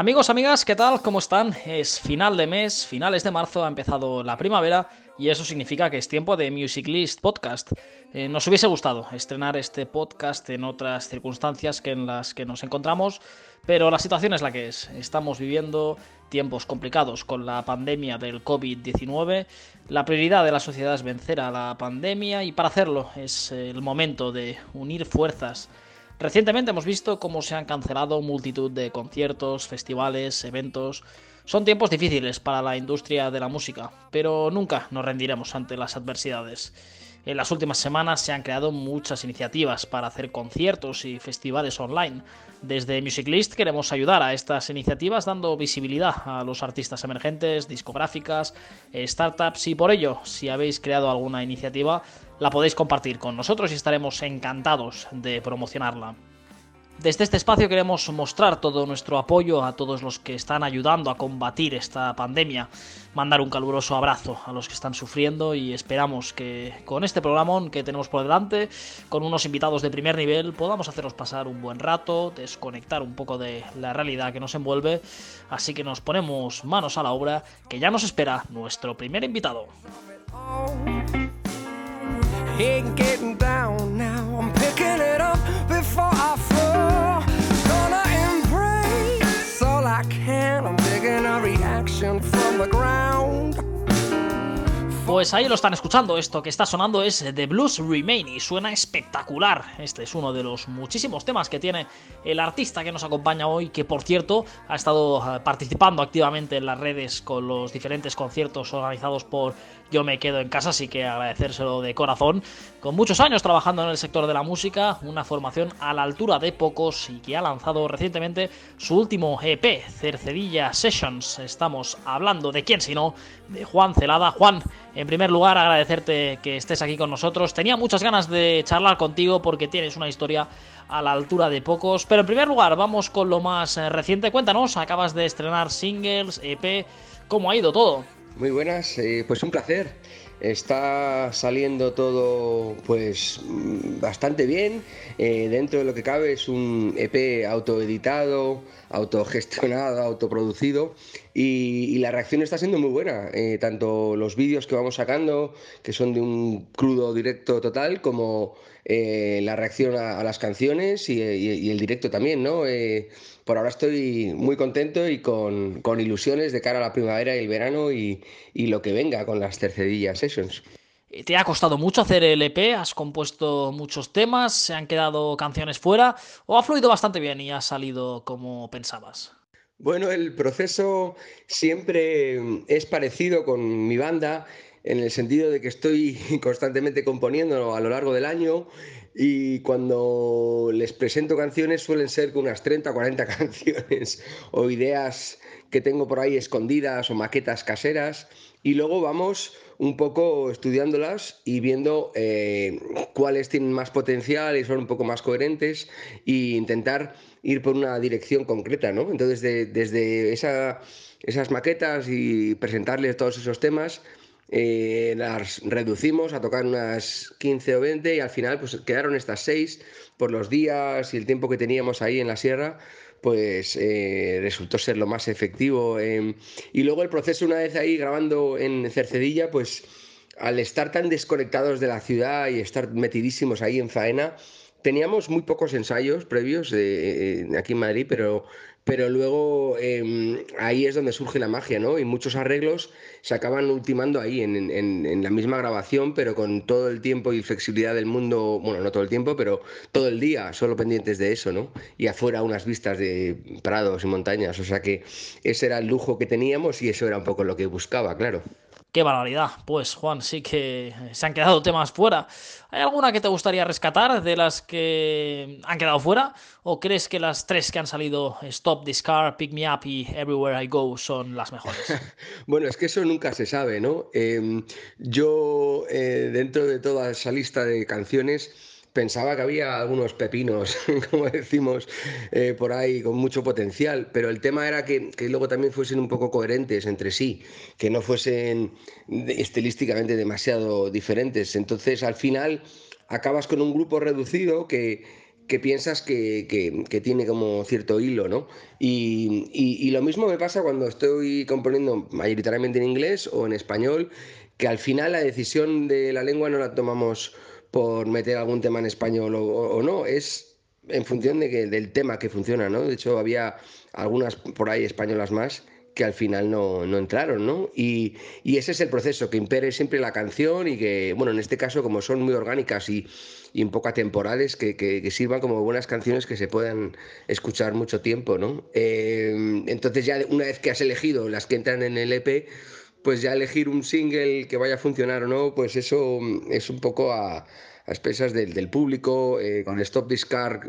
Amigos, amigas, ¿qué tal? ¿Cómo están? Es final de mes, finales de marzo, ha empezado la primavera y eso significa que es tiempo de Music List Podcast. Eh, nos hubiese gustado estrenar este podcast en otras circunstancias que en las que nos encontramos, pero la situación es la que es. Estamos viviendo tiempos complicados con la pandemia del COVID-19. La prioridad de la sociedad es vencer a la pandemia y para hacerlo es el momento de unir fuerzas Recientemente hemos visto cómo se han cancelado multitud de conciertos, festivales, eventos. Son tiempos difíciles para la industria de la música, pero nunca nos rendiremos ante las adversidades. En las últimas semanas se han creado muchas iniciativas para hacer conciertos y festivales online. Desde Musiclist queremos ayudar a estas iniciativas dando visibilidad a los artistas emergentes, discográficas, startups y por ello, si habéis creado alguna iniciativa, la podéis compartir con nosotros y estaremos encantados de promocionarla. Desde este espacio queremos mostrar todo nuestro apoyo a todos los que están ayudando a combatir esta pandemia, mandar un caluroso abrazo a los que están sufriendo y esperamos que con este programa que tenemos por delante, con unos invitados de primer nivel, podamos haceros pasar un buen rato, desconectar un poco de la realidad que nos envuelve, así que nos ponemos manos a la obra, que ya nos espera nuestro primer invitado. ain't getting down now. I'm picking it up before I fall. Gonna embrace all I can. I'm digging a reaction from the ground. Pues ahí lo están escuchando, esto que está sonando es The Blues Remain y suena espectacular. Este es uno de los muchísimos temas que tiene el artista que nos acompaña hoy, que por cierto ha estado eh, participando activamente en las redes con los diferentes conciertos organizados por yo me quedo en casa, así que agradecérselo de corazón. Con muchos años trabajando en el sector de la música, una formación a la altura de pocos y que ha lanzado recientemente su último EP, Cercedilla Sessions. Estamos hablando de quién sino, de Juan Celada. Juan, en primer lugar agradecerte que estés aquí con nosotros. Tenía muchas ganas de charlar contigo porque tienes una historia a la altura de pocos. Pero en primer lugar, vamos con lo más eh, reciente. Cuéntanos, acabas de estrenar singles, EP, ¿cómo ha ido todo? Muy buenas, eh, pues un placer. Está saliendo todo pues bastante bien. Eh, dentro de lo que cabe es un EP autoeditado, autogestionado, autoproducido y, la reacción está siendo muy buena. Eh, tanto los vídeos que vamos sacando, que son de un crudo directo total, como la reacción a, las canciones y, y, el directo también, ¿no? por ahora estoy muy contento y con, ilusiones de cara a la primavera y el verano y, lo que venga con las tercedillas sessions. Eh, ¿Te ha costado mucho hacer el EP? ¿Has compuesto muchos temas? ¿Se han quedado canciones fuera? ¿O ha fluido bastante bien y ha salido como pensabas? Bueno, el proceso siempre es parecido con mi banda en el sentido de que estoy constantemente componiendo a lo largo del año y cuando les presento canciones suelen ser unas 30 o 40 canciones o ideas que tengo por ahí escondidas o maquetas caseras y luego vamos un poco estudiándolas y viendo eh, cuáles tienen más potencial y son un poco más coherentes e intentar ir por una dirección concreta, ¿no? Entonces, desde esas maquetas y presentarles todos esos temas, eh, las reducimos a tocar unas 15 o 20 y al final pues quedaron estas 6 por los días y el tiempo que teníamos ahí en la sierra pues eh, resultó ser lo más efectivo. Em, y luego el proceso, una vez ahí grabando en Cercedilla, pues al estar tan desconectados de la ciudad y estar metidísimos ahí en faena, teníamos muy pocos ensayos previos eh, aquí en Madrid, pero pero luego em, ahí es donde surge la magia, ¿no? Y muchos arreglos se acaban ultimando ahí, en, la misma grabación, pero con todo el tiempo y flexibilidad del mundo, bueno, no todo el tiempo, pero todo el día, solo pendientes de eso, ¿no? Y afuera unas vistas de prados y montañas, o sea que ese era el lujo que teníamos y eso era un poco lo que buscaba, claro. Qué barbaridad. Pues Juan, sí que se han quedado temas fuera. ¿Hay alguna que te gustaría rescatar de las que han quedado fuera? ¿O crees que las tres que han salido, Stop This Car, Pick Me Up y Everywhere I Go, son las mejores? bueno, es que eso nunca se sabe, ¿no? Em, yo, eh, dentro de toda esa lista de canciones, pensaba que había algunos pepinos, como decimos eh, por ahí, con mucho potencial, pero el tema era que, luego también fuesen un poco coherentes entre sí, que no fuesen estilísticamente demasiado diferentes. Entonces, al final, acabas con un grupo reducido que, que piensas que, tiene como cierto hilo, ¿no? Y, lo mismo me pasa cuando estoy componiendo mayoritariamente en inglés o en español, que al final la decisión de la lengua no la tomamos por meter algún tema en español o, no, es en función de que, del tema que funciona, ¿no? De hecho, había algunas por ahí españolas más que al final no, entraron, ¿no? Y, ese es el proceso, que impere siempre la canción y que, bueno, en este caso, como son muy orgánicas y, un poco atemporales, que, sirvan como buenas canciones que se puedan escuchar mucho tiempo, ¿no? Eh, entonces ya una vez que has elegido las que entran en el EP, pues ya elegir un single que vaya a funcionar o no, pues eso es un poco a a expensas del, público. Eh, con Stop This Car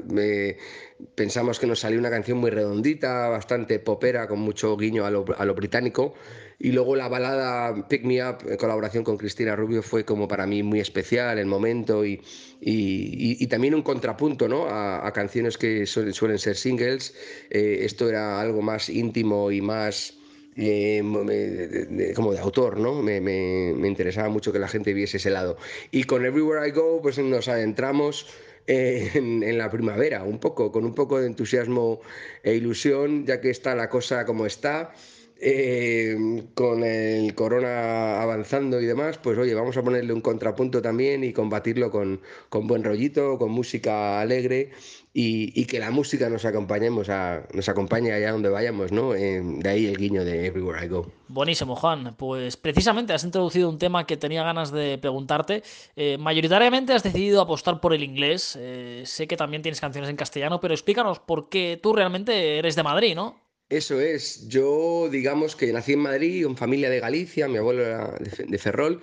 pensamos que nos salió una canción muy redondita, bastante popera, con mucho guiño a lo, británico. Y luego la balada Pick Me Up, en colaboración con Cristina Rubio, fue como para mí muy especial el momento y, y, también un contrapunto ¿no? a, canciones que suelen, ser singles. Eh, esto era algo más íntimo y más eh, como de autor, ¿no? Me, interesaba mucho que la gente viese ese lado. Y con Everywhere I Go, pues nos adentramos eh, en, la primavera, un poco, con un poco de entusiasmo e ilusión, ya que está la cosa como está. Eh, con el corona avanzando y demás, pues oye, vamos a ponerle un contrapunto también y combatirlo con, con buen rollito, con música alegre y, que la música nos acompañemos a, nos acompañe allá donde vayamos, ¿no? De ahí el guiño de Everywhere I Go. Buenísimo, Juan. Pues precisamente has introducido un tema que tenía ganas de preguntarte. Eh, mayoritariamente has decidido apostar por el inglés. Eh, sé que también tienes canciones en castellano, pero explícanos por qué tú realmente eres de Madrid, ¿no? Eso es, yo digamos que nací en Madrid, en familia de Galicia, mi abuelo era de Ferrol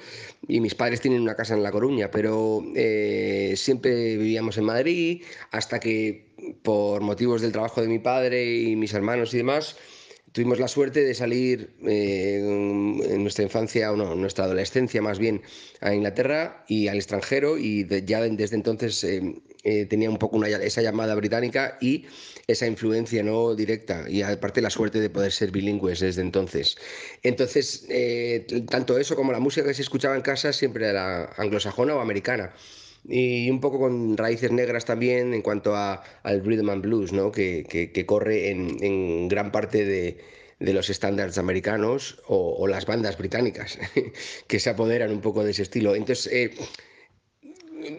y mis padres tienen una casa en La Coruña, pero eh, siempre vivíamos en Madrid hasta que por motivos del trabajo de mi padre y mis hermanos y demás, tuvimos la suerte de salir eh, en nuestra infancia, o no, en nuestra adolescencia más bien, a Inglaterra y al extranjero y ya desde entonces eh, tenía un poco esa llamada británica y esa influencia no directa y aparte la suerte de poder ser bilingües desde entonces. Entonces, eh, tanto eso como la música que se escuchaba en casa siempre era anglosajona o americana y un poco con raíces negras también en cuanto a, al rhythm and blues, ¿no? que, corre en, gran parte de, de los estándares americanos o, las bandas británicas que se apoderan un poco de ese estilo. Entonces, eh,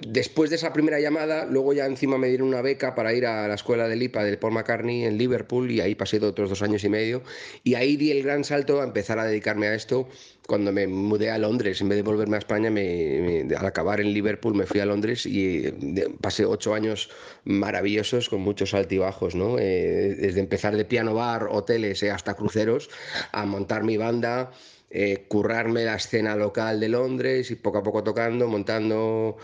después de esa primera llamada, luego ya encima me dieron una beca para ir a la escuela de Lipa del Paul McCartney en Liverpool y ahí pasé otros dos años y medio. Y ahí di el gran salto a empezar a dedicarme a esto cuando me mudé a Londres. En vez de volverme a España, al acabar en Liverpool me fui a Londres y pasé ocho años maravillosos con muchos altibajos, ¿no? Eh, desde empezar de piano bar, hoteles eh, hasta cruceros, a montar mi banda eh, currarme la escena local de Londres y poco a poco tocando, montando,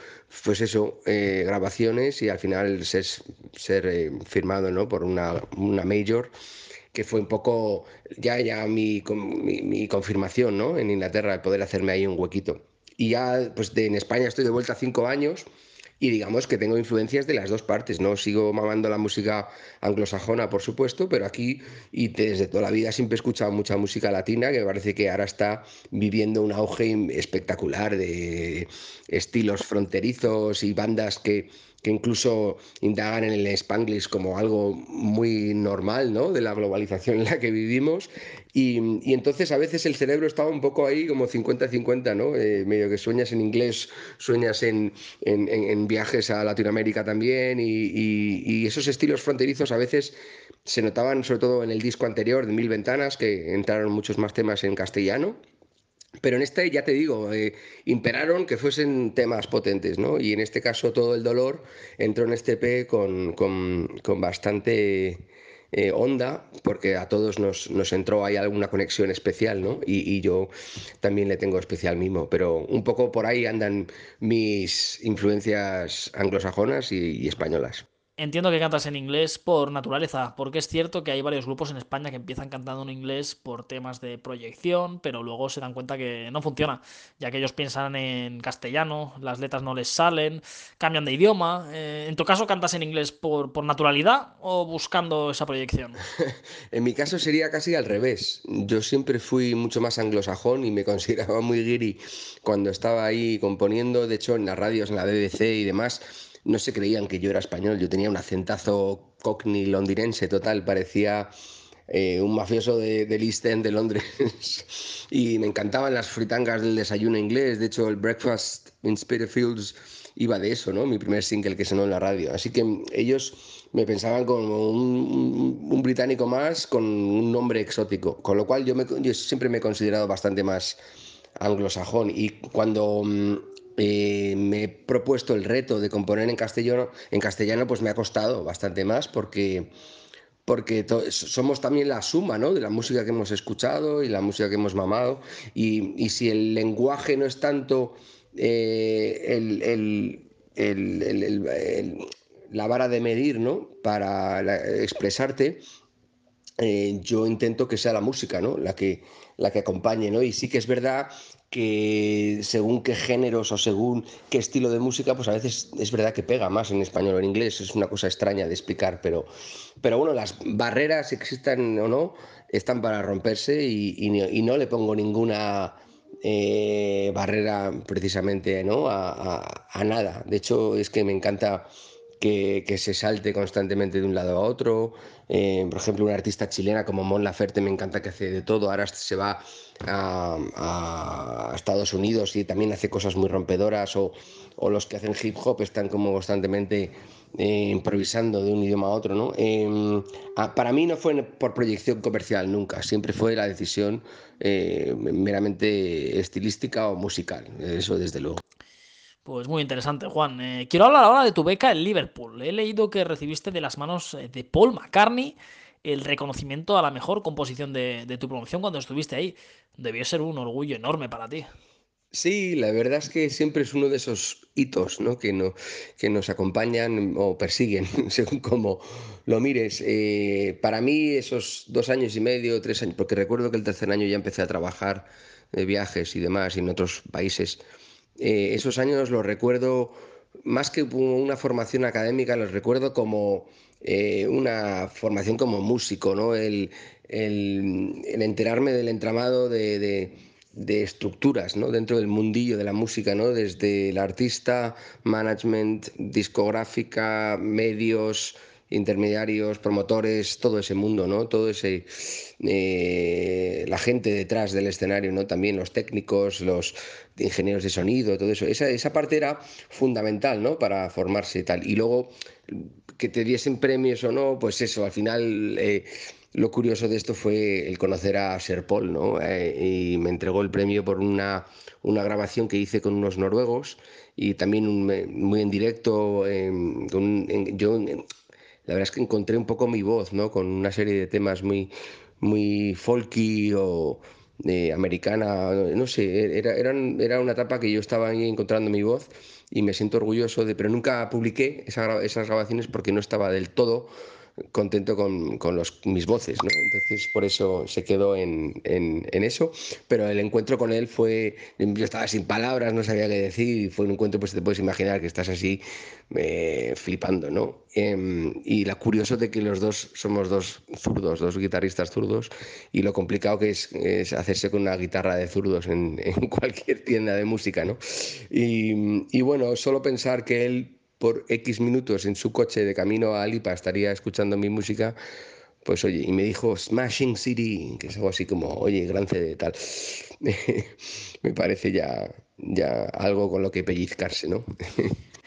pues eso, eh, grabaciones y al final ser, ser eh, firmado ¿no? por una, una major que fue un poco ya, ya mi, mi, confirmación ¿no? en Inglaterra, de poder hacerme ahí un huequito. Y ya pues en España estoy de vuelta cinco años y digamos que tengo influencias de las dos partes, ¿no? Sigo mamando la música anglosajona, por supuesto, pero aquí y desde toda la vida siempre he escuchado mucha música latina, que me parece que ahora está viviendo un auge espectacular de estilos fronterizos y bandas que que incluso indagan en el spanglish como algo muy normal ¿no? de la globalización en la que vivimos. Y, entonces a veces el cerebro estaba un poco ahí como 50-50, ¿no? Eh, medio que sueñas en inglés, sueñas en, en, viajes a Latinoamérica también y, esos estilos fronterizos a veces se notaban sobre todo en el disco anterior de Mil Ventanas, que entraron muchos más temas en castellano pero en este, ya te digo, eh, imperaron que fuesen temas potentes, ¿no? Y en este caso todo el dolor entró en este P con, con, bastante eh, onda, porque a todos nos, nos, entró ahí alguna conexión especial, ¿no? Y, yo también le tengo especial mimo, pero un poco por ahí andan mis influencias anglosajonas y españolas. Entiendo que cantas en inglés por naturaleza, porque es cierto que hay varios grupos en España que empiezan cantando en inglés por temas de proyección, pero luego se dan cuenta que no funciona, ya que ellos piensan en castellano, las letras no les salen, cambian de idioma. Eh, ¿En tu caso cantas en inglés por, por naturalidad o buscando esa proyección? en mi caso sería casi al revés. Yo siempre fui mucho más anglosajón y me consideraba muy guiri cuando estaba ahí componiendo, de hecho en las radios, en la BBC y demás no se creían que yo era español. Yo tenía un acentazo cockney londinense total, parecía eh, un mafioso de, de East End de Londres. y me encantaban las fritangas del desayuno inglés. De hecho, el Breakfast in Spitalfields iba de eso, ¿no? Mi primer single que sonó en la radio. Así que ellos me pensaban como un, británico más con un nombre exótico, con lo cual yo, me, yo siempre me he considerado bastante más anglosajón y cuando mm, eh, me he propuesto el reto de componer en castellano, en castellano pues me ha costado bastante más porque porque somos también la suma ¿no? de la música que hemos escuchado y la música que hemos mamado. Y, y si el lenguaje no es tanto eh, el, la vara de medir ¿no? para expresarte, eh, yo intento que sea la música ¿no? la, que, la que acompañe. ¿no? Y sí que es verdad que según qué géneros o según qué estilo de música, pues a veces es verdad que pega más en español o en inglés. Es una cosa extraña de explicar, pero, pero bueno, las barreras, existan o no, están para romperse y no le pongo ninguna eh, barrera precisamente ¿no? A, nada. De hecho, es que me encanta que, se salte constantemente de un lado a otro. Eh, por ejemplo, una artista chilena como Mon Laferte me encanta que hace de todo. Ahora se va a, Estados Unidos y también hace cosas muy rompedoras. O, los que hacen hip hop están como constantemente eh, improvisando de un idioma a otro. ¿no? Em, para mí no fue por proyección comercial nunca, siempre fue la decisión eh, meramente estilística o musical, eso desde luego. Pues muy interesante, Juan. Eh, quiero hablar ahora de tu beca en Liverpool. He leído que recibiste de las manos de Paul McCartney el reconocimiento a la mejor composición de, tu promoción cuando estuviste ahí. Debió ser un orgullo enorme para ti. Sí, la verdad es que siempre es uno de esos hitos ¿no? Que, no, que nos acompañan o persiguen, según como lo mires. Eh, para mí esos dos años y medio, tres años, porque recuerdo que el tercer año ya empecé a trabajar de viajes y demás en otros países, eh, esos años los recuerdo más que una formación académica, los recuerdo como eh, una formación como músico, ¿no? el, el, enterarme del entramado de de estructuras ¿no? dentro del mundillo de la música, ¿no? desde el artista, management, discográfica, medios, intermediarios, promotores, todo ese mundo, ¿no? todo ese eh, la gente detrás del escenario, ¿no? también los técnicos, los ingenieros de sonido, todo eso. Esa, esa parte era fundamental ¿no? para formarse y tal. Y luego que te diesen premios o no, pues eso, al final eh, lo curioso de esto fue el conocer a Ser Paul, ¿no? Eh, y me entregó el premio por una, una, grabación que hice con unos noruegos y también muy en directo. yo, la verdad es que encontré un poco mi voz, ¿no? Con una serie de temas muy, muy folky o eh, americana, no sé, era, era una etapa que yo estaba ahí encontrando mi voz y me siento orgulloso de, pero nunca publiqué esas grabaciones porque no estaba del todo contento con, con los, mis voces, ¿no? Entonces por eso se quedó en, en, eso, pero el encuentro con él fue, yo estaba sin palabras, no sabía qué decir, y fue un encuentro, pues te puedes imaginar que estás así eh, flipando, ¿no? Em, y la curioso de que los dos somos dos zurdos, dos guitarristas zurdos, y lo complicado que es, es hacerse con una guitarra de zurdos en, en cualquier tienda de música, ¿no? Y, y bueno, solo pensar que él por X minutos en su coche de camino a Alipa estaría escuchando mi música, pues oye, y me dijo Smashing City, que es algo así como, oye, gran CD tal. me parece ya, ya algo con lo que pellizcarse, ¿no?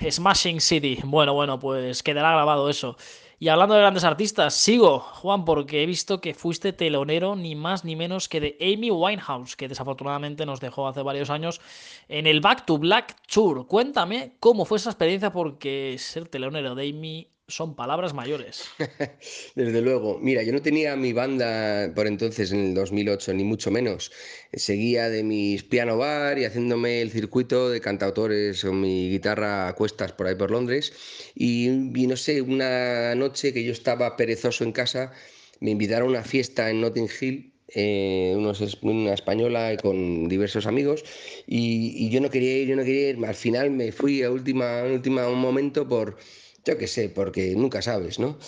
Smashing City. Bueno, bueno, pues quedará grabado eso. Y hablando de grandes artistas, sigo, Juan, porque he visto que fuiste telonero ni más ni menos que de Amy Winehouse, que desafortunadamente nos dejó hace varios años en el Back to Black Tour. Cuéntame cómo fue esa experiencia, porque ser telonero de Amy son palabras mayores. Desde luego. Mira, yo no tenía mi banda por entonces, en el 2008, ni mucho menos. Seguía de mis piano bar y haciéndome el circuito de cantautores con mi guitarra a cuestas por ahí por Londres. Y, no sé, una noche que yo estaba perezoso en casa, me invitaron a una fiesta en Notting Hill eh, una española con diversos amigos y, yo no quería ir, yo no quería ir. Al final me fui a última, última momento por yo qué sé, porque nunca sabes, ¿no?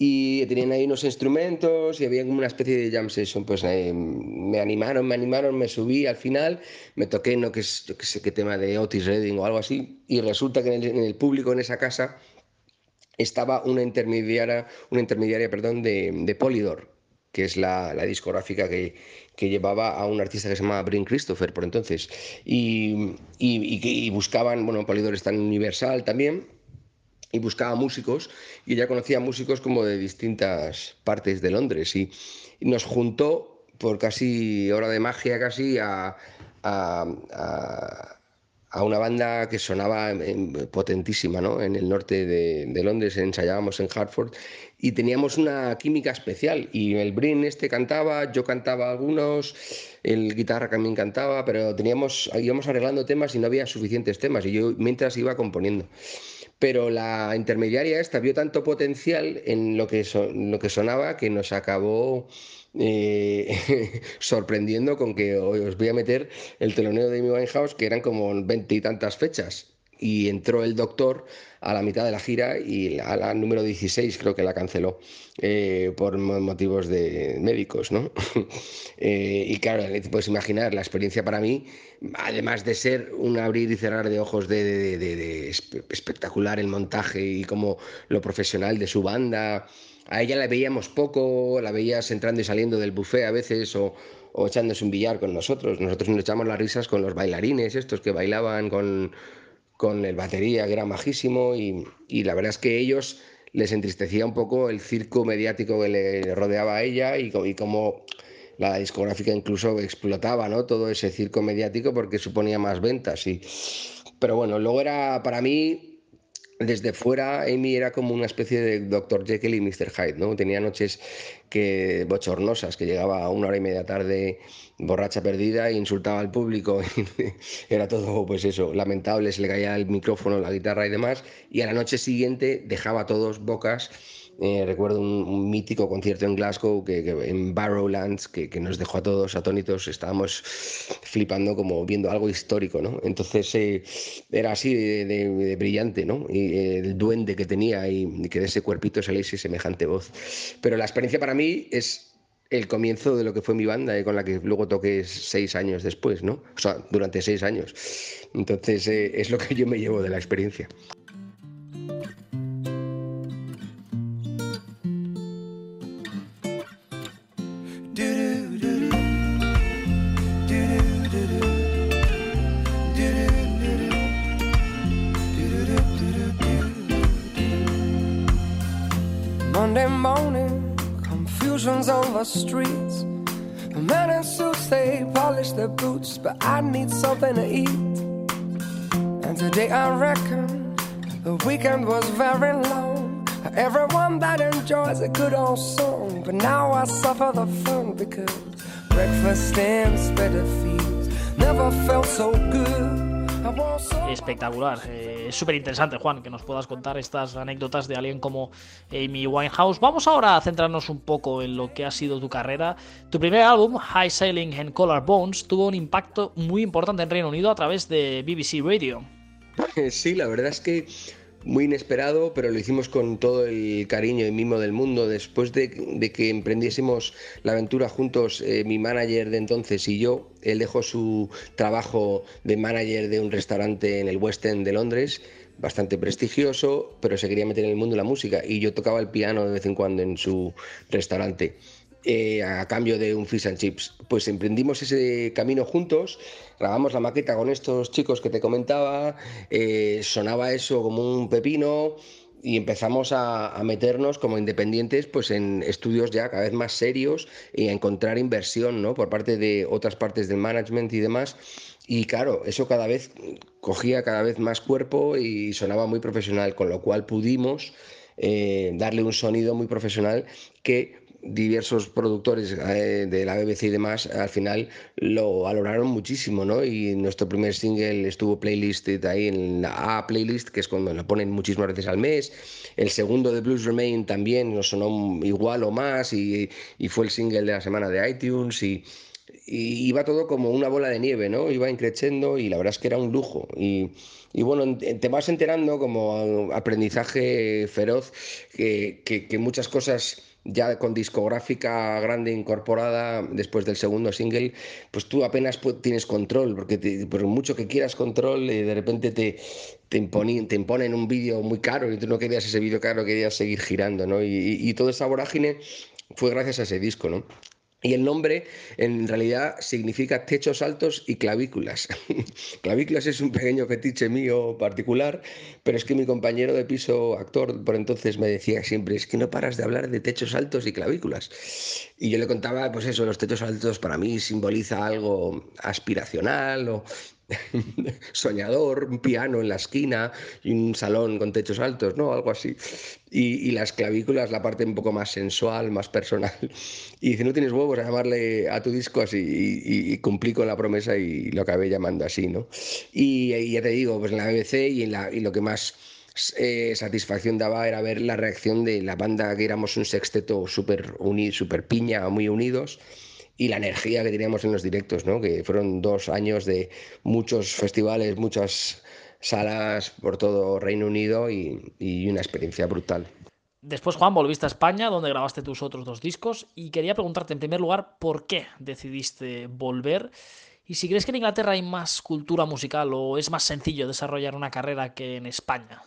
y tenían ahí unos instrumentos y había como una especie de jam session. Pues eh, me animaron, me animaron, me subí al final, me toqué, no que, es, sé qué tema de Otis Redding o algo así, y resulta que en el, público en esa casa estaba una intermediaria, una intermediaria perdón, de, de Polydor, que es la, la discográfica que, que, llevaba a un artista que se llamaba Brin Christopher por entonces. Y, y, y buscaban, bueno, Polydor está en Universal también y buscaba músicos y ella conocía músicos como de distintas partes de Londres y, nos juntó por casi hora de magia casi a, a, a, una banda que sonaba potentísima ¿no? en el norte de, de, Londres, ensayábamos en Hartford y teníamos una química especial y el Brin este cantaba, yo cantaba algunos, el guitarra también cantaba, pero teníamos, íbamos arreglando temas y no había suficientes temas y yo mientras iba componiendo pero la intermediaria esta vio tanto potencial en lo que, lo que sonaba que nos acabó eh, sorprendiendo con que os voy a meter el teloneo de Amy Winehouse, que eran como veintitantas fechas y entró el doctor a la mitad de la gira y a la número 16 creo que la canceló eh, por motivos de médicos, ¿no? Eh, y claro, puedes imaginar la experiencia para mí, además de ser un abrir y cerrar de ojos de, espectacular el montaje y como lo profesional de su banda. A ella la veíamos poco, la veías entrando y saliendo del buffet a veces o, o echándose un billar con nosotros. Nosotros nos echamos las risas con los bailarines, estos que bailaban con con el batería, que era majísimo, y, la verdad es que ellos les entristecía un poco el circo mediático que le rodeaba a ella y, y cómo la discográfica incluso explotaba ¿no? todo ese circo mediático porque suponía más ventas. Y... Pero bueno, luego era para mí desde fuera Amy era como una especie de Dr. Jekyll y Mr. Hyde, ¿no? Tenía noches que bochornosas, que llegaba a una hora y media tarde borracha perdida e insultaba al público. era todo, pues eso, lamentable, se le caía el micrófono, la guitarra y demás. Y a la noche siguiente dejaba a todos bocas eh, recuerdo un, mítico concierto en Glasgow, que, en Barrowlands, que, nos dejó a todos atónitos. Estábamos flipando como viendo algo histórico, ¿no? Entonces eh, era así de, brillante, ¿no? Y eh, el duende que tenía y, que de ese cuerpito saliese semejante voz. Pero la experiencia para mí es el comienzo de lo que fue mi banda, con la que luego toqué seis años después, ¿no? O sea, durante seis años. Entonces es lo que yo me llevo de la experiencia. The streets. Men in suits, they polish their boots, but I need something to eat. And today I reckon the weekend was very long. Everyone that enjoys a good old song, but now I suffer the fun because breakfast and better feeds never felt so good. espectacular. Eh, es súper interesante, Juan, que nos puedas contar estas anécdotas de alguien como Amy Winehouse. Vamos ahora a centrarnos un poco en lo que ha sido tu carrera. Tu primer álbum, High Sailing and Color Bones, tuvo un impacto muy importante en Reino Unido a través de BBC Radio. Sí, la verdad es que muy inesperado, pero lo hicimos con todo el cariño y mimo del mundo. Después de, que emprendiésemos la aventura juntos, eh, mi manager de entonces y yo, él dejó su trabajo de manager de un restaurante en el West End de Londres, bastante prestigioso, pero se quería meter en el mundo de la música y yo tocaba el piano de vez en cuando en su restaurante. Eh, a cambio de un fish and chips. Pues emprendimos ese camino juntos, grabamos la maqueta con estos chicos que te comentaba, eh, sonaba eso como un pepino y empezamos a, meternos como independientes pues en estudios ya cada vez más serios y a encontrar inversión ¿no? por parte de otras partes del management y demás. Y claro, eso cada vez cogía cada vez más cuerpo y sonaba muy profesional, con lo cual pudimos eh, darle un sonido muy profesional que diversos productores eh, de la BBC y demás al final lo valoraron muchísimo, ¿no? Y nuestro primer single estuvo playlisted ahí en la A playlist, que es cuando lo ponen muchísimas veces al mes. El segundo de Blues Remain también nos sonó igual o más y, y fue el single de la semana de iTunes y y iba todo como una bola de nieve, ¿no? Iba increciendo y la verdad es que era un lujo. Y, bueno, te vas enterando como aprendizaje feroz que, que, muchas cosas ya con discográfica grande incorporada después del segundo single, pues tú apenas tienes control, porque por mucho que quieras control, eh, de repente te, te, imponen, un vídeo muy caro y tú no querías ese vídeo caro, querías seguir girando, ¿no? Y, y, y toda esa vorágine fue gracias a ese disco, ¿no? Y el nombre en realidad significa techos altos y clavículas. clavículas es un pequeño fetiche mío particular, pero es que mi compañero de piso, actor, por entonces me decía siempre, es que no paras de hablar de techos altos y clavículas. Y yo le contaba, pues eso, los techos altos para mí simboliza algo aspiracional o soñador, un piano en la esquina y un salón con techos altos, ¿no? Algo así. Y, las clavículas, la parte un poco más sensual, más personal. Y dice, no tienes huevos a llamarle a tu disco así. Y, cumplí con la promesa y lo acabé llamando así, ¿no? Y, ya te digo, pues en la BBC y, en la, y lo que más eh, satisfacción daba era ver la reacción de la banda, que éramos un sexteto súper super piña, muy unidos y la energía que teníamos en los directos, ¿no? que fueron dos años de muchos festivales, muchas salas por todo Reino Unido y, y una experiencia brutal. Después, Juan, volviste a España, donde grabaste tus otros dos discos, y quería preguntarte en primer lugar por qué decidiste volver y si crees que en Inglaterra hay más cultura musical o es más sencillo desarrollar una carrera que en España.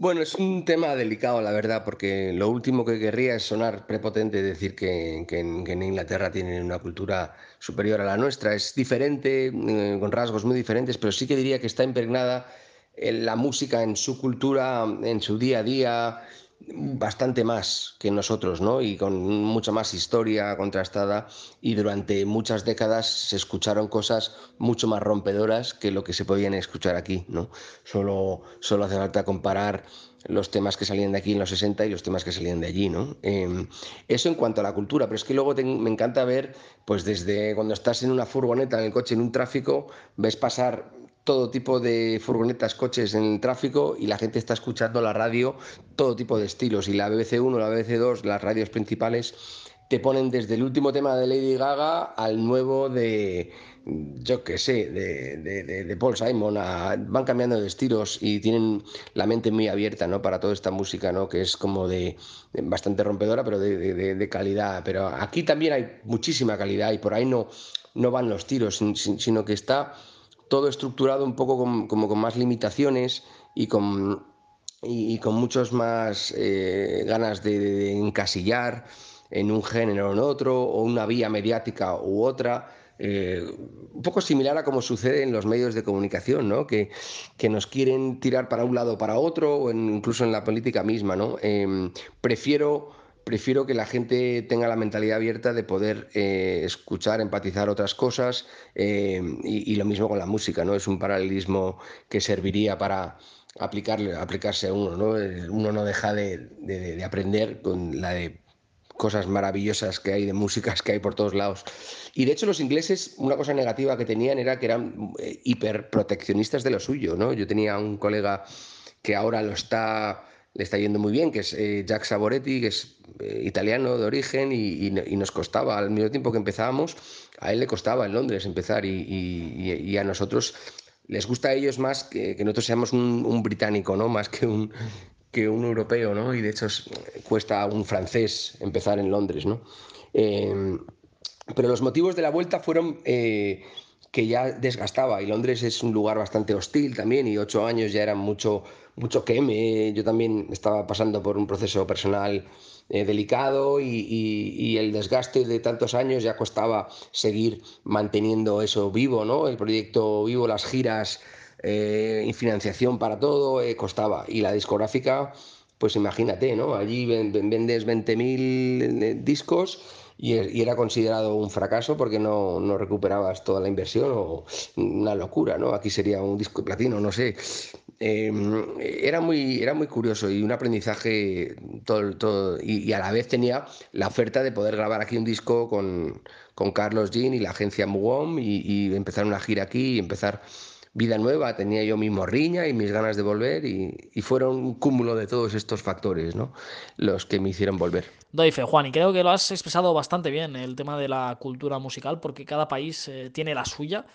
Bueno, es un tema delicado, la verdad, porque lo último que querría es sonar prepotente, decir que, en, Inglaterra tienen una cultura superior a la nuestra. Es diferente, eh, con rasgos muy diferentes, pero sí que diría que está impregnada en la música en su cultura, en su día a día, bastante más que nosotros, ¿no? Y con mucha más historia contrastada y durante muchas décadas se escucharon cosas mucho más rompedoras que lo que se podían escuchar aquí, ¿no? Solo, solo hace falta comparar los temas que salían de aquí en los 60 y los temas que salían de allí, ¿no? Em, eso en cuanto a la cultura, pero es que luego me encanta ver, pues desde cuando estás en una furgoneta, en el coche, en un tráfico, ves pasar todo tipo de furgonetas, coches en el tráfico y la gente está escuchando la radio, todo tipo de estilos. Y la BBC 1, la BBC 2, las radios principales, te ponen desde el último tema de Lady Gaga al nuevo de, yo qué sé, de, de, Paul Simon. van cambiando de estilos y tienen la mente muy abierta ¿no? para toda esta música, ¿no? que es como de, bastante rompedora, pero de, calidad. Pero aquí también hay muchísima calidad y por ahí no, no van los tiros, sino que está todo estructurado un poco como con más limitaciones y con, y, con muchos más eh, ganas de, encasillar en un género o en otro, o una vía mediática u otra. Eh, un poco similar a como sucede en los medios de comunicación, ¿no? que, que nos quieren tirar para un lado o para otro, o incluso en la política misma. ¿no? Em, prefiero prefiero que la gente tenga la mentalidad abierta de poder eh, escuchar, empatizar otras cosas eh, y, lo mismo con la música, ¿no? Es un paralelismo que serviría para aplicarle, aplicarse a uno, ¿no? Eh, uno no deja de, aprender con la de cosas maravillosas que hay, de músicas que hay por todos lados. Y de hecho los ingleses, una cosa negativa que tenían era que eran hiperproteccionistas de lo suyo, ¿no? Yo tenía un colega que ahora lo está le está yendo muy bien, que es eh, Jack Saboretti, que es eh, italiano de origen y, nos costaba, al mismo tiempo que empezábamos, a él le costaba en Londres empezar y, a nosotros les gusta a ellos más que, nosotros seamos un, británico, ¿no? Más que un, que un europeo, ¿no? Y de hecho cuesta a un francés empezar en Londres, ¿no? Em, pero los motivos de la vuelta fueron eh, que ya desgastaba y Londres es un lugar bastante hostil también y ocho años ya eran mucho mucho queme. Yo también estaba pasando por un proceso personal eh, delicado y, el desgaste de tantos años ya costaba seguir manteniendo eso vivo, ¿no? El proyecto vivo, las giras eh, y financiación para todo eh, costaba. Y la discográfica, pues imagínate, ¿no? Allí vendes 20.000 discos y, era considerado un fracaso porque no, no, recuperabas toda la inversión o una locura, ¿no? Aquí sería un disco de platino, no sé. Em, era, muy, era muy curioso y un aprendizaje todo, todo y, a la vez tenía la oferta de poder grabar aquí un disco con, con Carlos Jean y la agencia Muom y, empezar una gira aquí y empezar vida nueva, tenía yo mi morriña y mis ganas de volver y, y fueron un cúmulo de todos estos factores ¿no? los que me hicieron volver. Doy fe, Juan, y creo que lo has expresado bastante bien, el tema de la cultura musical, porque cada país eh, tiene la suya.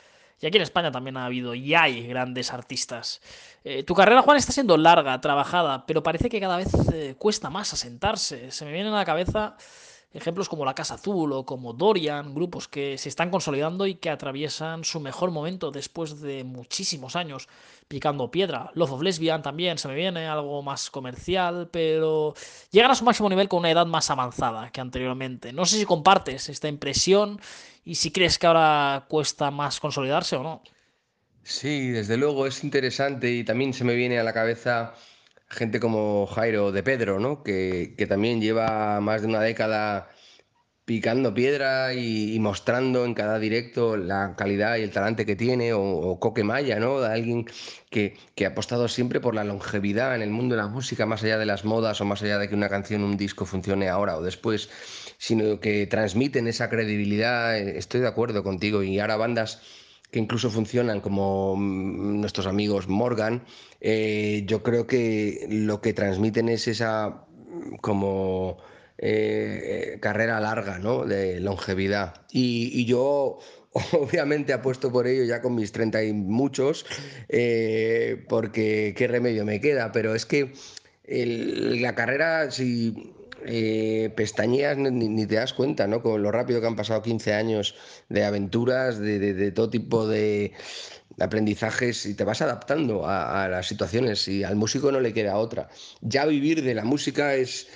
Y aquí en España también ha habido y hay grandes artistas. Eh, tu carrera, Juan, está siendo larga, trabajada, pero parece que cada vez eh, cuesta más asentarse. Se me viene a la cabeza ejemplos como La Casa Azul o como Dorian, grupos que se están consolidando y que atraviesan su mejor momento después de muchísimos años picando piedra. Love of Lesbian también se me viene, algo más comercial, pero llegan a su máximo nivel con una edad más avanzada que anteriormente. No sé si compartes esta impresión y si crees que ahora cuesta más consolidarse o no. Sí, desde luego es interesante y también se me viene a la cabeza gente como Jairo de Pedro, ¿no? Que, que también lleva más de una década picando piedra y, mostrando en cada directo la calidad y el talante que tiene, o, Coque Maya, ¿no? De alguien que, que, ha apostado siempre por la longevidad en el mundo de la música, más allá de las modas o más allá de que una canción, un disco funcione ahora o después, sino que transmiten esa credibilidad. Estoy de acuerdo contigo. Y ahora bandas que incluso funcionan como mm, nuestros amigos Morgan, eh, yo creo que lo que transmiten es esa mm, como eh, carrera larga, ¿no? De longevidad. Y, yo obviamente apuesto por ello ya con mis 30 y muchos, eh, porque qué remedio me queda, pero es que la carrera, si eh, pestañeas ni, te das cuenta, ¿no? Con lo rápido que han pasado 15 años de aventuras, de, todo tipo de aprendizajes y te vas adaptando a, las situaciones y al músico no le queda otra. Ya vivir de la música es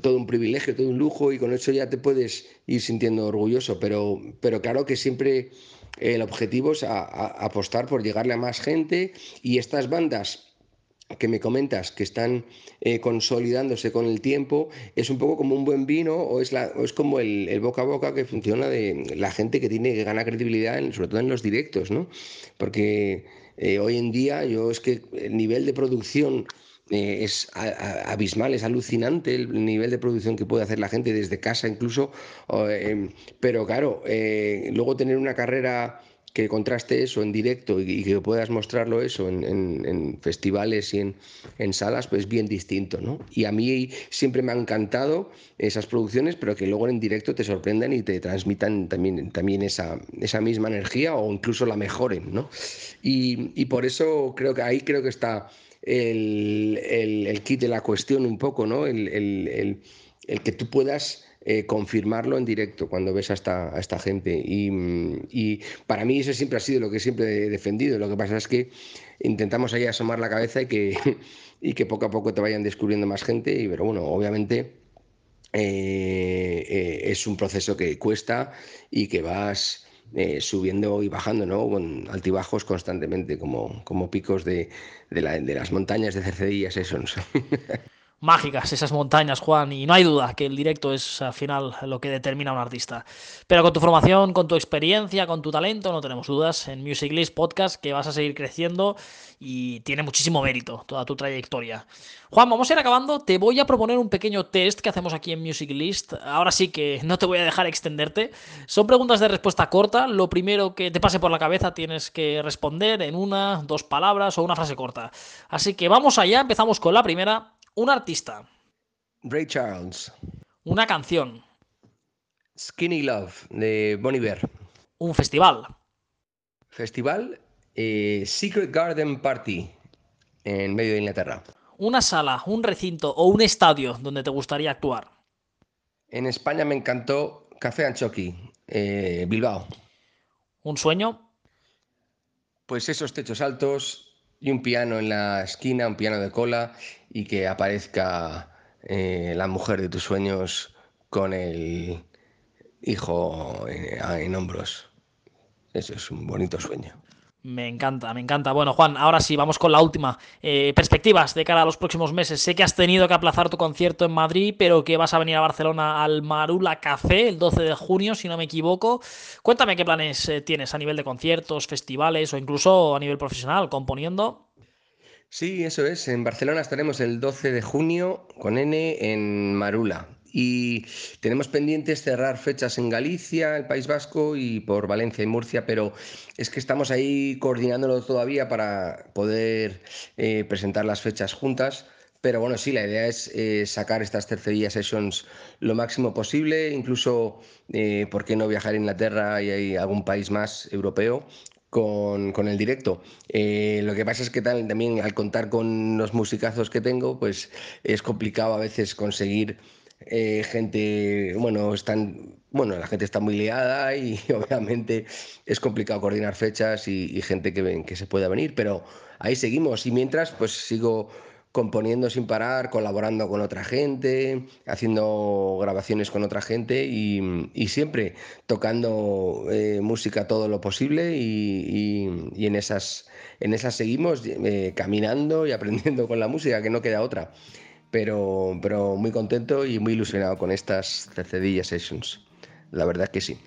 todo un privilegio, todo un lujo y con eso ya te puedes ir sintiendo orgulloso, pero, pero claro que siempre el objetivo es apostar por llegarle a más gente y estas bandas que me comentas que están eh, consolidándose con el tiempo, es un poco como un buen vino o es, la, es como el, boca a boca que funciona de la gente que tiene que ganar credibilidad, sobre todo en los directos, ¿no? Porque eh, hoy en día yo es que el nivel de producción eh, es abismal, es alucinante el nivel de producción que puede hacer la gente desde casa incluso, em, pero claro, luego tener una carrera que contraste eso en directo y, que puedas mostrarlo eso en, festivales y en, salas, pues bien distinto, ¿no? Y a mí siempre me han encantado esas producciones, pero que luego en directo te sorprendan y te transmitan también, también esa, esa misma energía o incluso la mejoren, ¿no? Y, por eso creo que ahí creo que está el, el, kit de la cuestión un poco, ¿no? el, el que tú puedas eh, confirmarlo en directo cuando ves a esta, a esta gente. Y, para mí eso siempre ha sido lo que siempre he defendido. Lo que pasa es que intentamos ahí asomar la cabeza y que, y que poco a poco te vayan descubriendo más gente. Y, pero bueno, obviamente eh, eh, es un proceso que cuesta y que vas... subiendo y bajando, ¿no? Con altibajos constantemente, como, como picos de, de, de las montañas de Cercedillas, eso. mágicas esas montañas, Juan, y no hay duda que el directo es al final lo que determina a un artista. Pero con tu formación, con tu experiencia, con tu talento, no tenemos dudas en Music List Podcast que vas a seguir creciendo y tiene muchísimo mérito toda tu trayectoria. Juan, vamos a ir acabando. Te voy a proponer un pequeño test que hacemos aquí en Music List. Ahora sí que no te voy a dejar extenderte. Son preguntas de respuesta corta. Lo primero que te pase por la cabeza tienes que responder en una, dos palabras o una frase corta. Así que vamos allá, empezamos con la primera. Un artista. Ray Charles. Una canción. Skinny Love de Bonnie Bear. Un festival. Festival eh, Secret Garden Party en medio de Inglaterra. Una sala, un recinto o un estadio donde te gustaría actuar. En España me encantó Café Anchoqui, eh, Bilbao. ¿Un sueño? Pues esos techos altos, y un piano en la esquina, un piano de cola y que aparezca eh, la mujer de tus sueños con el hijo en hombros. Eso es un bonito sueño. Me encanta, me encanta. Bueno, Juan, ahora sí, vamos con la última. Eh, perspectivas de cara a los próximos meses. Sé que has tenido que aplazar tu concierto en Madrid, pero que vas a venir a Barcelona al Marula Café el 12 de junio, si no me equivoco. Cuéntame qué planes eh, tienes a nivel de conciertos, festivales o incluso a nivel profesional, componiendo. Sí, eso es. En Barcelona estaremos el 12 de junio con N en Marula. Y tenemos pendientes cerrar fechas en Galicia, el País Vasco y por Valencia y Murcia, pero es que estamos ahí coordinándolo todavía para poder eh, presentar las fechas juntas. Pero bueno, sí, la idea es eh, sacar estas tercería sessions lo máximo posible, incluso, eh, ¿por qué no viajar a Inglaterra y hay algún país más europeo? Con, con, el directo. Eh, lo que pasa es que también al contar con los musicazos que tengo, pues es complicado a veces conseguir eh, gente, bueno, están, bueno, la gente está muy liada y obviamente es complicado coordinar fechas y, gente que, que se pueda venir, pero ahí seguimos y mientras pues sigo componiendo sin parar, colaborando con otra gente, haciendo grabaciones con otra gente y, siempre tocando eh, música todo lo posible y, en, esas, en esas seguimos eh, caminando y aprendiendo con la música, que no queda otra. Pero, pero muy contento y muy ilusionado con estas Cercedilla Sessions. La verdad que sí.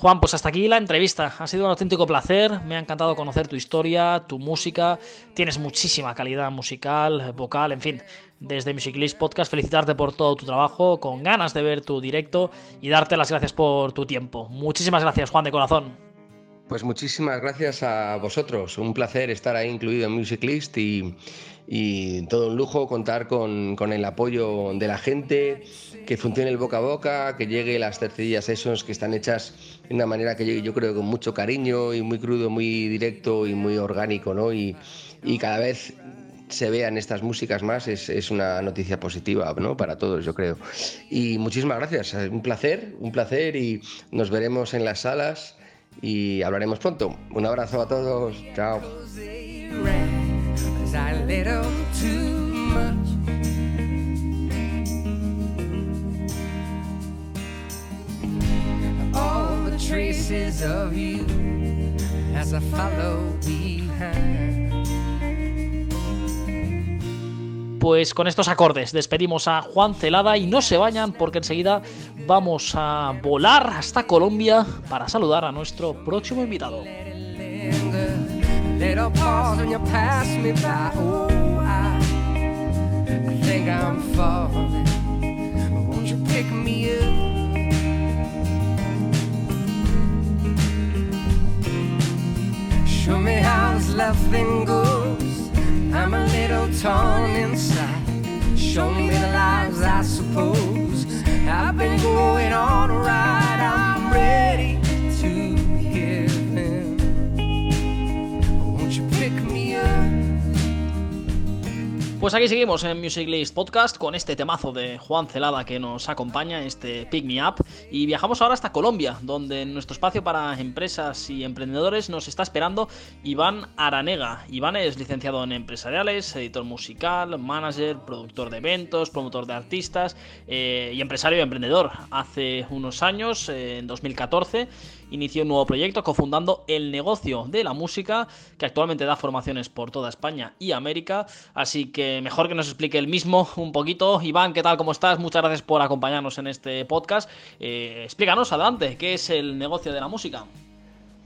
Juan, pues hasta aquí la entrevista. Ha sido un auténtico placer. Me ha encantado conocer tu historia, tu música. Tienes muchísima calidad musical, vocal, en fin. Desde Music List Podcast, felicitarte por todo tu trabajo, con ganas de ver tu directo y darte las gracias por tu tiempo. Muchísimas gracias, Juan, de corazón. Pues muchísimas gracias a vosotros. Un placer estar ahí incluido en Music List y, y todo un lujo contar con, con, el apoyo de la gente, que funcione el boca a boca, que llegue las tercerillas sessions que están hechas de una manera que llegue yo creo con mucho cariño y muy crudo, muy directo y muy orgánico, ¿no? Y, y cada vez se vean estas músicas más es, es, una noticia positiva ¿no? para todos, yo creo. Y muchísimas gracias, un placer, un placer y nos veremos en las salas y hablaremos pronto. Un abrazo a todos, chao. traces of you as I follow behind. Pues con estos acordes despedimos a Juan Celada y no se vayan porque enseguida vamos a volar hasta Colombia para saludar a nuestro próximo invitado. I'm a little torn inside. Show me the lies, I suppose. I've been going on right. I'm ready. Pues aquí seguimos en Music List Podcast con este temazo de Juan Celada que nos acompaña, este Pick Me Up. Y viajamos ahora hasta Colombia, donde en nuestro espacio para empresas y emprendedores nos está esperando Iván Aranega. Iván es licenciado en empresariales, editor musical, manager, productor de eventos, promotor de artistas eh, y empresario y emprendedor. Hace unos años, eh, en 2014, inició un nuevo proyecto cofundando el negocio de la música, que actualmente da formaciones por toda España y América. Así que mejor que nos explique el mismo un poquito. Iván, ¿qué tal? ¿Cómo estás? Muchas gracias por acompañarnos en este podcast. Eh, explícanos, adelante, ¿qué es el negocio de la música?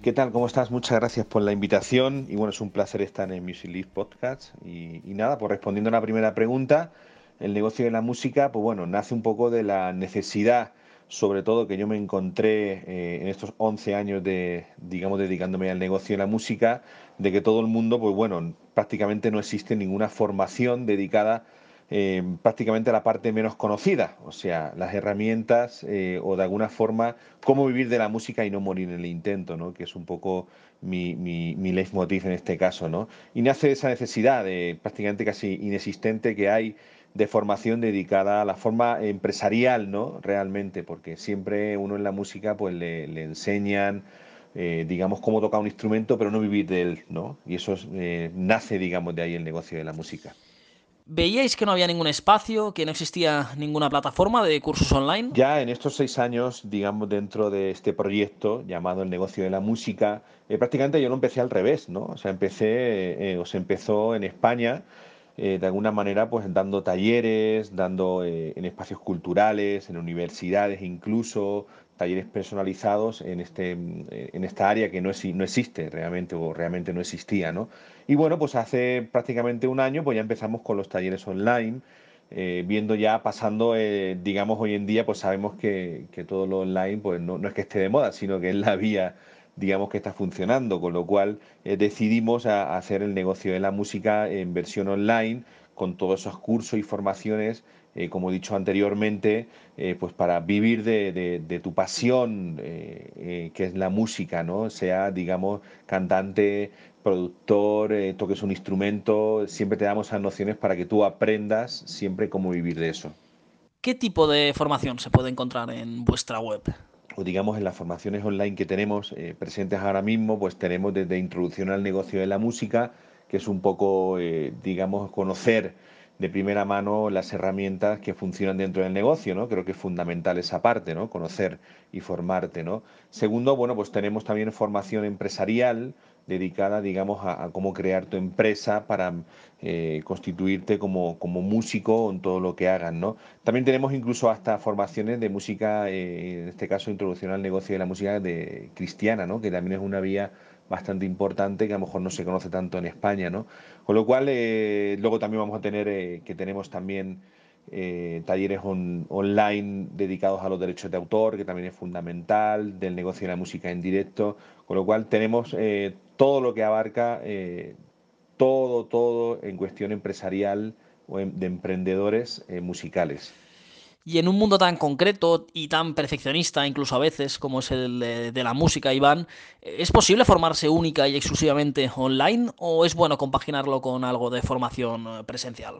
¿Qué tal? ¿Cómo estás? Muchas gracias por la invitación y bueno, es un placer estar en Music League Podcast. Y, y nada, pues respondiendo a la primera pregunta, el negocio de la música, pues bueno, nace un poco de la necesidad sobre todo que yo me encontré eh, en estos 11 años de, digamos, dedicándome al negocio de la música, de que todo el mundo, pues bueno, prácticamente no existe ninguna formación dedicada eh, prácticamente a la parte menos conocida, o sea, las herramientas eh, o de alguna forma cómo vivir de la música y no morir en el intento, ¿no? que es un poco mi, mi, mi leitmotiv en este caso. ¿no? Y nace esa necesidad de, prácticamente casi inexistente que hay de formación dedicada a la forma empresarial, ¿no? Realmente, porque siempre uno en la música pues le, enseñan, eh, digamos, cómo tocar un instrumento, pero no vivir de él, ¿no? Y eso eh, nace, digamos, de ahí el negocio de la música. ¿Veíais que no había ningún espacio, que no existía ninguna plataforma de cursos online? Ya en estos seis años, digamos, dentro de este proyecto llamado el negocio de la música, eh, prácticamente yo lo empecé al revés, ¿no? O sea, empecé, o se empezó en España eh, de alguna manera pues dando talleres, dando eh, en espacios culturales, en universidades incluso, talleres personalizados en, este, en esta área que no, no existe realmente o realmente no existía. ¿no? Y bueno, pues hace prácticamente un año pues ya empezamos con los talleres online eh, viendo ya, pasando, digamos, hoy en día, pues sabemos que, todo lo online, pues no, es que esté de moda, sino que es la vía, digamos, que está funcionando, con lo cual eh, decidimos hacer el negocio de la música en versión online, con todos esos cursos y formaciones, como he dicho anteriormente, pues para vivir de, tu pasión, que es la música, ¿no? Sea, digamos, cantante, productor, eh, toques un instrumento, siempre te damos esas nociones para que tú aprendas siempre cómo vivir de eso. ¿Qué tipo de formación se puede encontrar en vuestra web? O digamos en las formaciones online que tenemos eh, presentes ahora mismo, pues tenemos desde introducción al negocio de la música, que es un poco, eh, digamos, conocer de primera mano las herramientas que funcionan dentro del negocio, ¿no? Creo que es fundamental esa parte, ¿no? Conocer y formarte, ¿no? Segundo, bueno, pues tenemos también formación empresarial, dedicada, digamos, a, cómo crear tu empresa para eh, constituirte como, como, músico en todo lo que hagan, ¿no? También tenemos incluso hasta formaciones de música, eh, en este caso, introducción al negocio de la música de cristiana, ¿no? Que también es una vía bastante importante que a lo mejor no se conoce tanto en España, ¿no? Con lo cual, eh, luego también vamos a tener, que tenemos también talleres online dedicados a los derechos de autor, que también es fundamental, del negocio de la música en directo, con lo cual tenemos todo lo que abarca, eh, todo, todo en cuestión empresarial o de emprendedores eh, musicales. Y en un mundo tan concreto y tan perfeccionista, incluso a veces, como es el de, la música, Iván, ¿es posible formarse única y exclusivamente online o es bueno compaginarlo con algo de formación eh, presencial?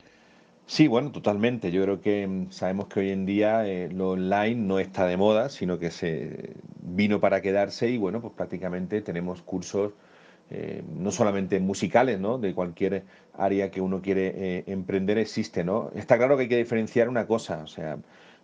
Sí, bueno, totalmente. Yo creo que mm, sabemos que hoy en día lo online no está de moda, sino que se vino para quedarse y bueno, pues prácticamente tenemos cursos eh, no solamente musicales, ¿no? De cualquier área que uno quiere eh, emprender existe, ¿no? Está claro que hay que diferenciar una cosa, o sea,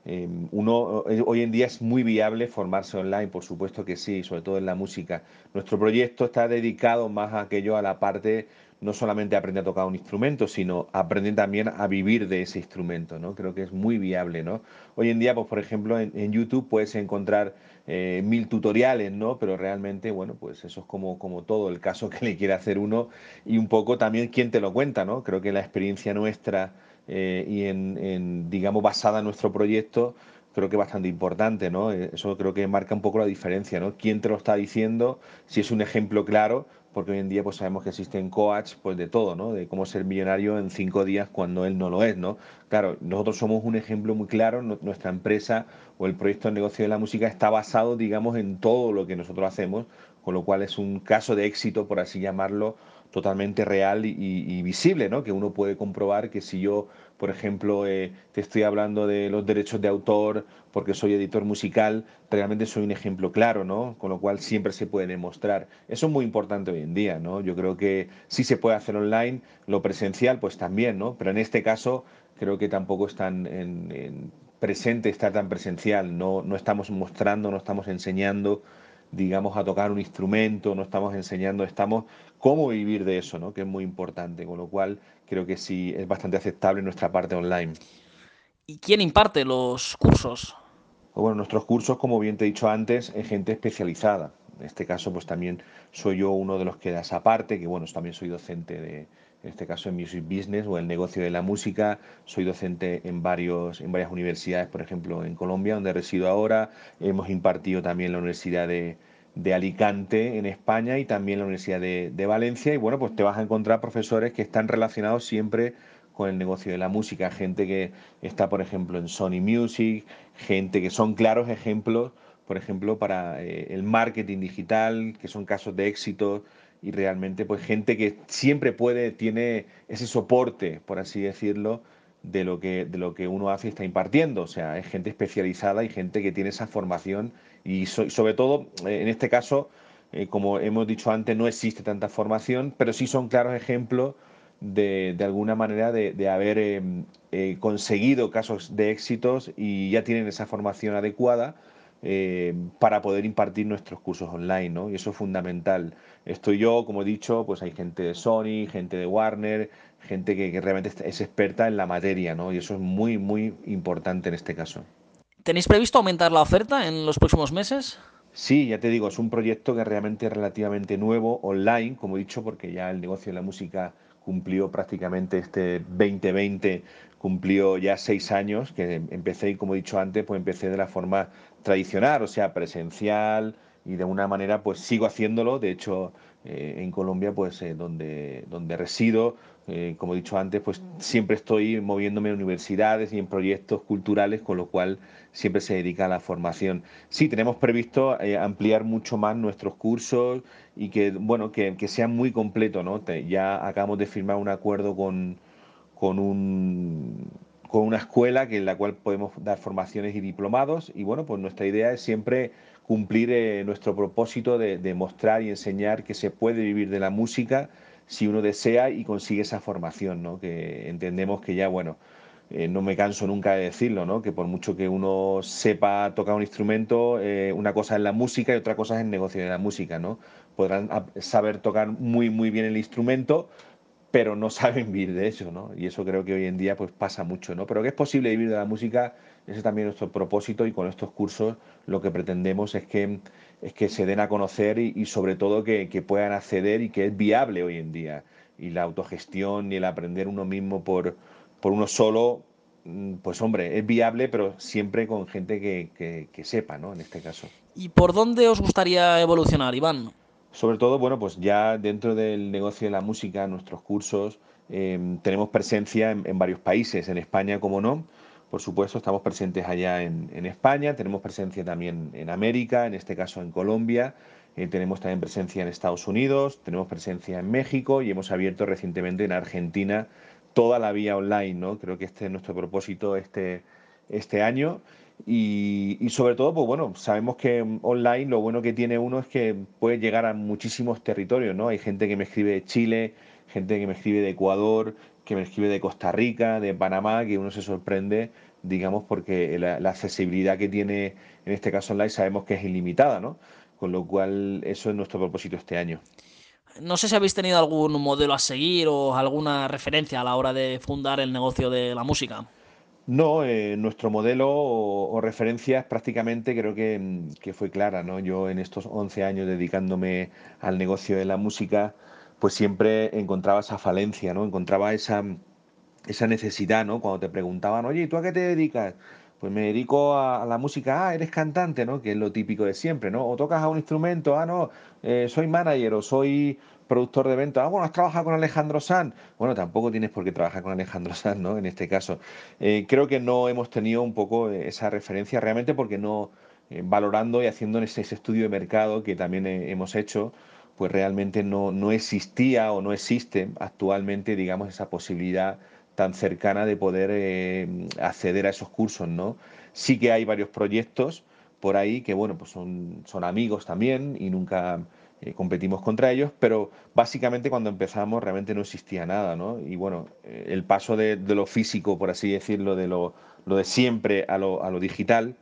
eh, uno hoy en día es muy viable formarse online, por supuesto que sí, sobre todo en la música. Nuestro proyecto está dedicado más a aquello, a la parte no solamente aprender a tocar un instrumento, sino aprender también a vivir de ese instrumento, ¿no? Creo que es muy viable, ¿no? Hoy en día, pues por ejemplo, en, YouTube puedes encontrar eh, mil tutoriales, ¿no? Pero realmente, bueno, pues eso es como, como todo, el caso que le quiere hacer uno y un poco también quién te lo cuenta, ¿no? Creo que la experiencia nuestra eh, y en, en, digamos, basada en nuestro proyecto, creo que es bastante importante, ¿no? Eh, eso creo que marca un poco la diferencia, ¿no? ¿Quién te lo está diciendo? Si es un ejemplo claro, porque hoy en día pues sabemos que existen coach pues de todo, ¿no? De cómo ser millonario en cinco días cuando él no lo es, ¿no? Claro, nosotros somos un ejemplo muy claro, nuestra empresa o el proyecto de negocio de la música está basado, digamos, en todo lo que nosotros hacemos, con lo cual es un caso de éxito, por así llamarlo, totalmente real y, visible, ¿no? Que uno puede comprobar que si yo, por ejemplo, eh, te estoy hablando de los derechos de autor porque soy editor musical, realmente soy un ejemplo claro, ¿no? Con lo cual siempre se puede demostrar. Eso es muy importante hoy en día, ¿no? Yo creo que sí se puede hacer online, lo presencial, pues también, ¿no? Pero en este caso creo que tampoco es tan en, presente, está tan presencial, no, no estamos mostrando, no estamos enseñando digamos, a tocar un instrumento, no estamos enseñando, estamos cómo vivir de eso, ¿no? que es muy importante, con lo cual creo que sí es bastante aceptable nuestra parte online. ¿Y quién imparte los cursos? Pues bueno, nuestros cursos, como bien te he dicho antes, es gente especializada. En este caso, pues también soy yo uno de los que da esa parte, que bueno, también soy docente de, en este caso en Music Business o el negocio de la música. Soy docente en, varios, en varias universidades, por ejemplo en Colombia, donde resido ahora. Hemos impartido también en la Universidad de, Alicante en España y también la Universidad de, de, Valencia. Y bueno, pues te vas a encontrar profesores que están relacionados siempre con el negocio de la música, gente que está, por ejemplo, en Sony Music, gente que son claros ejemplos, por ejemplo, para eh, el marketing digital, que son casos de éxito y realmente pues gente que siempre puede, tiene ese soporte, por así decirlo, de lo que, de lo que uno hace y está impartiendo. O sea, es gente especializada y gente que tiene esa formación y sobre todo, eh, en este caso, eh, como hemos dicho antes, no existe tanta formación, pero sí son claros ejemplos de, de alguna manera de, de haber eh, conseguido casos de éxitos y ya tienen esa formación adecuada para poder impartir nuestros cursos online, ¿no? Y eso es fundamental. Estoy yo, como he dicho, pues hay gente de Sony, gente de Warner, gente que, realmente es experta en la materia, ¿no? Y eso es muy, muy importante en este caso. ¿Tenéis previsto aumentar la oferta en los próximos meses? Sí, ya te digo, es un proyecto que realmente es relativamente nuevo, online, como he dicho, porque ya el negocio de la música cumplió prácticamente este 2020, cumplió ya seis años, que empecé, y como he dicho antes, pues empecé de la forma tradicional, o sea, presencial, y de una manera pues sigo haciéndolo. De hecho, eh, en Colombia, pues eh, donde, donde resido, eh, como he dicho antes, pues siempre estoy moviéndome en universidades y en proyectos culturales, con lo cual siempre se dedica a la formación. Sí, tenemos previsto ampliar mucho más nuestros cursos y que, bueno, que, que sean muy completos, ¿no? ya acabamos de firmar un acuerdo con, con un con una escuela que en la cual podemos dar formaciones y diplomados y bueno pues nuestra idea es siempre cumplir eh, nuestro propósito de, mostrar y enseñar que se puede vivir de la música si uno desea y consigue esa formación, ¿no? que entendemos que ya, bueno, eh, no me canso nunca de decirlo, ¿no? que por mucho que uno sepa tocar un instrumento, eh, una cosa es la música y otra cosa es el negocio de la música. ¿no? Podrán saber tocar muy, muy bien el instrumento, pero no saben vivir de eso, ¿no? Y eso creo que hoy en día pues pasa mucho, ¿no? Pero que es posible vivir de la música, ese es también nuestro propósito y con estos cursos lo que pretendemos es que, es que se den a conocer y, sobre todo que, puedan acceder y que es viable hoy en día. Y la autogestión y el aprender uno mismo por, por uno solo, mm, pues hombre, es viable, pero siempre con gente que, que sepa, ¿no? En este caso. ¿Y por dónde os gustaría evolucionar, Iván? Sobre todo, bueno, pues ya dentro del negocio de la música, nuestros cursos, em, tenemos presencia en, varios países, en España como no, por supuesto, estamos presentes allá en, España, tenemos presencia también en América, en este caso en Colombia, eh, tenemos también presencia en Estados Unidos, tenemos presencia en México y hemos abierto recientemente en Argentina toda la vía online, ¿no? Creo que este es nuestro propósito este, este año y, sobre todo, pues bueno, sabemos que online lo bueno que tiene uno es que puede llegar a muchísimos territorios, ¿no? Hay gente que me escribe de Chile, gente que me escribe de Ecuador, que me escribe de Costa Rica, de Panamá, que uno se sorprende, digamos, porque la, accesibilidad que tiene en este caso online sabemos que es ilimitada, ¿no? Con lo cual, eso es nuestro propósito este año. No sé si habéis tenido algún modelo a seguir o alguna referencia a la hora de fundar el negocio de la música. No, eh, nuestro modelo o, referencias prácticamente creo mm, que, fue clara, ¿no? Yo en estos 11 años dedicándome al negocio de la música, pues siempre encontraba esa falencia, ¿no? Encontraba esa, esa necesidad, ¿no? Cuando te preguntaban, oye, ¿y tú a qué te dedicas? Pues me dedico a, la música, ah, eres cantante, ¿no? Que es lo típico de siempre, ¿no? O tocas a un instrumento, ah, no, eh, soy manager o soy productor de eventos, ah, bueno, has trabajado con Alejandro Sanz. Bueno, tampoco tienes por qué trabajar con Alejandro Sanz, ¿no? En este caso. Eh, creo que no hemos tenido un poco esa referencia realmente porque no, eh, valorando y haciendo ese, estudio de mercado que también eh, hemos hecho, pues realmente no, no existía o no existe actualmente, digamos, esa posibilidad tan cercana de poder acceder a esos cursos, ¿no? Sí que hay varios proyectos por ahí que, bueno, pues son, son amigos también y nunca eh, competimos contra ellos, pero básicamente cuando empezamos realmente no existía nada, ¿no? Y bueno, eh, el paso de, lo físico, por así decirlo, de lo, de siempre a lo, a lo, digital,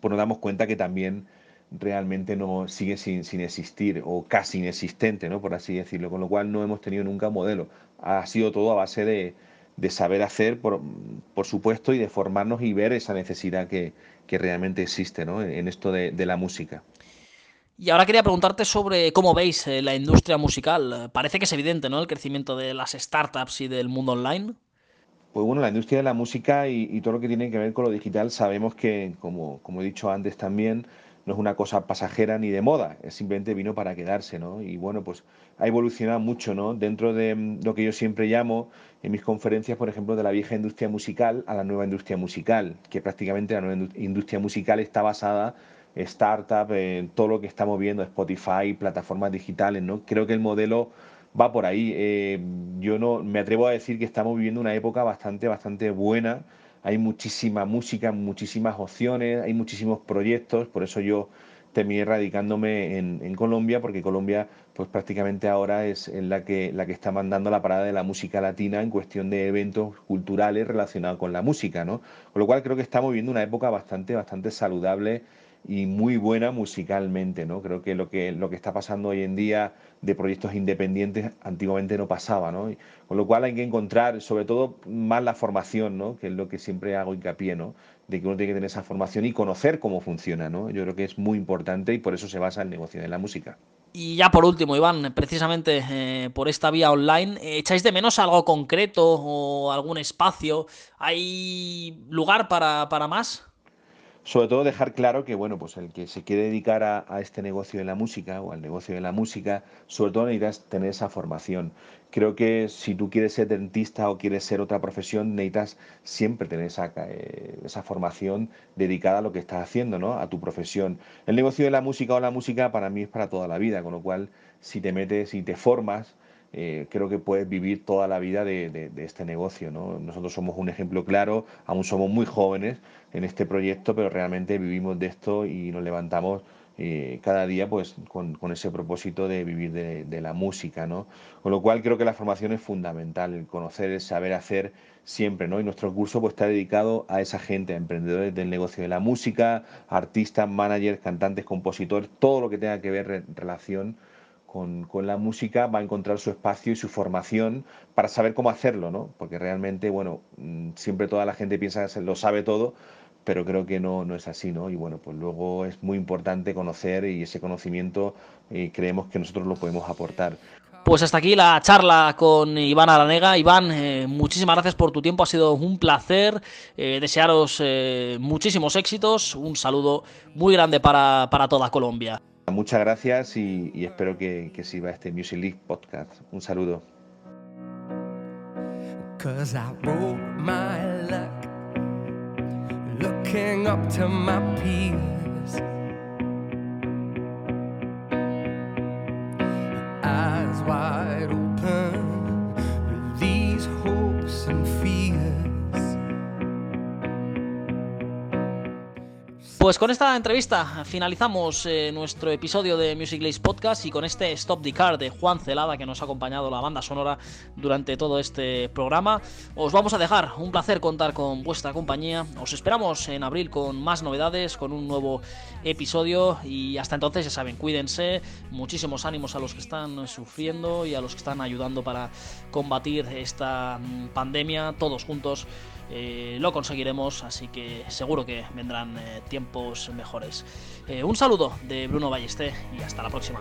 pues nos damos cuenta que también realmente no sigue sin, sin, existir o casi inexistente, ¿no? Por así decirlo, con lo cual no hemos tenido nunca un modelo. Ha sido todo a base de, de saber hacer, por, por, supuesto, y de formarnos y ver esa necesidad que, que realmente existe ¿no? en esto de, de la música. Y ahora quería preguntarte sobre cómo veis eh, la industria musical. Parece que es evidente, ¿no? El crecimiento de las startups y del mundo online. Pues bueno, la industria de la música y, todo lo que tiene que ver con lo digital, sabemos que, como, como, he dicho antes también, no es una cosa pasajera ni de moda, es simplemente vino para quedarse, ¿no? Y bueno, pues ha evolucionado mucho, ¿no? Dentro de mm, lo que yo siempre llamo en mis conferencias, por ejemplo, de la vieja industria musical a la nueva industria musical, que prácticamente la nueva industria musical está basada startup, en todo lo que estamos viendo, Spotify, plataformas digitales, ¿no? Creo que el modelo va por ahí. Eh, yo no me atrevo a decir que estamos viviendo una época bastante, bastante buena. Hay muchísima música, muchísimas opciones, hay muchísimos proyectos, por eso yo terminé radicándome en, Colombia, porque Colombia, pues prácticamente ahora es la que, la que está mandando la parada de la música latina en cuestión de eventos culturales relacionados con la música, ¿no? Con lo cual creo que estamos viviendo una época bastante, bastante saludable y muy buena musicalmente, ¿no? Creo que lo que lo que está pasando hoy en día de proyectos independientes antiguamente no pasaba, ¿no? con lo cual hay que encontrar, sobre todo, más la formación, ¿no? Que es lo que siempre hago hincapié, ¿no? De que uno tiene que tener esa formación y conocer cómo funciona, ¿no? Yo creo que es muy importante y por eso se basa el negocio de la música. Y ya por último, Iván, precisamente eh, por esta vía online, ¿echáis de menos algo concreto o algún espacio? ¿Hay lugar para, para más? Sobre todo dejar claro que bueno pues el que se quiere dedicar a, este negocio de la música o al negocio de la música sobre todo necesitas tener esa formación creo que si tú quieres ser dentista o quieres ser otra profesión necesitas siempre tener esa, eh, esa formación dedicada a lo que estás haciendo ¿no? a tu profesión el negocio de la música o la música para mí es para toda la vida con lo cual si te metes y te formas eh, creo que puedes vivir toda la vida de, este negocio. ¿no? Nosotros somos un ejemplo claro, aún somos muy jóvenes en este proyecto, pero realmente vivimos de esto y nos levantamos eh, cada día pues con, ese propósito de vivir de, la música. ¿no? Con lo cual creo que la formación es fundamental, el conocer, el saber hacer siempre. ¿no? Y nuestro curso pues, está dedicado a esa gente, a emprendedores del negocio de la música, artistas, managers, cantantes, compositores, todo lo que tenga que ver en relación con, la música va a encontrar su espacio y su formación para saber cómo hacerlo, ¿no? Porque realmente, bueno, mm, siempre toda la gente piensa que lo sabe todo, pero creo que no, no es así, ¿no? Y bueno, pues luego es muy importante conocer y ese conocimiento eh, creemos que nosotros lo podemos aportar. Pues hasta aquí la charla con Iván Aranega. Iván, eh, muchísimas gracias por tu tiempo, ha sido un placer. Eh, desearos muchísimos éxitos. Un saludo muy grande para, para toda Colombia. Muchas gracias y, espero que, que sirva este Music League podcast. Un saludo. Pues con esta entrevista finalizamos eh, nuestro episodio de Music Lace Podcast y con este Stop the Car de Juan Celada que nos ha acompañado la banda sonora durante todo este programa. Os vamos a dejar, un placer contar con vuestra compañía. Os esperamos en abril con más novedades, con un nuevo episodio y hasta entonces ya saben, cuídense, muchísimos ánimos a los que están sufriendo y a los que están ayudando para combatir esta mm, pandemia todos juntos. Eh, lo conseguiremos, así que seguro que vendrán eh, tiempos mejores. Eh, un saludo de Bruno Ballesté y hasta la próxima.